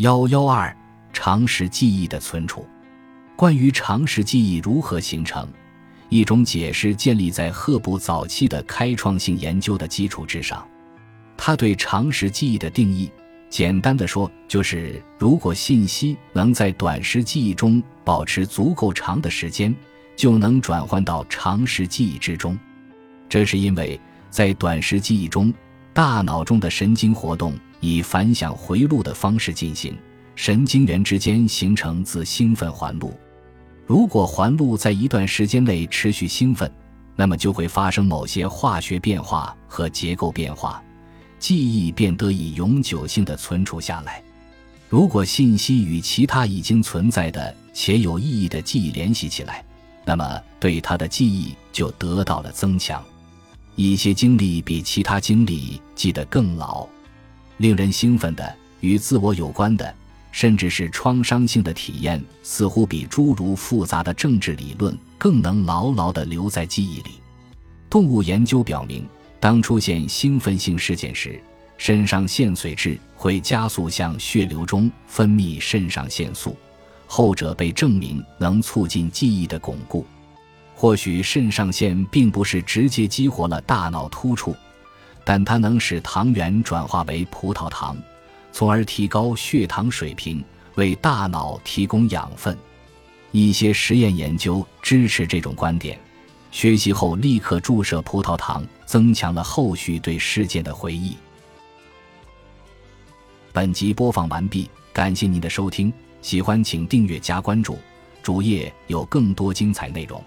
幺幺二常识记忆的存储。关于常识记忆如何形成，一种解释建立在赫布早期的开创性研究的基础之上。他对常识记忆的定义，简单的说，就是如果信息能在短时记忆中保持足够长的时间，就能转换到长识记忆之中。这是因为在短时记忆中，大脑中的神经活动。以反响回路的方式进行，神经元之间形成自兴奋环路。如果环路在一段时间内持续兴奋，那么就会发生某些化学变化和结构变化，记忆便得以永久性的存储下来。如果信息与其他已经存在的且有意义的记忆联系起来，那么对它的记忆就得到了增强。一些经历比其他经历记得更牢。令人兴奋的、与自我有关的，甚至是创伤性的体验，似乎比诸如复杂的政治理论更能牢牢地留在记忆里。动物研究表明，当出现兴奋性事件时，肾上腺髓质会加速向血流中分泌肾上腺素，后者被证明能促进记忆的巩固。或许肾上腺并不是直接激活了大脑突触。但它能使糖原转化为葡萄糖，从而提高血糖水平，为大脑提供养分。一些实验研究支持这种观点。学习后立刻注射葡萄糖，增强了后续对事件的回忆。本集播放完毕，感谢您的收听，喜欢请订阅加关注，主页有更多精彩内容。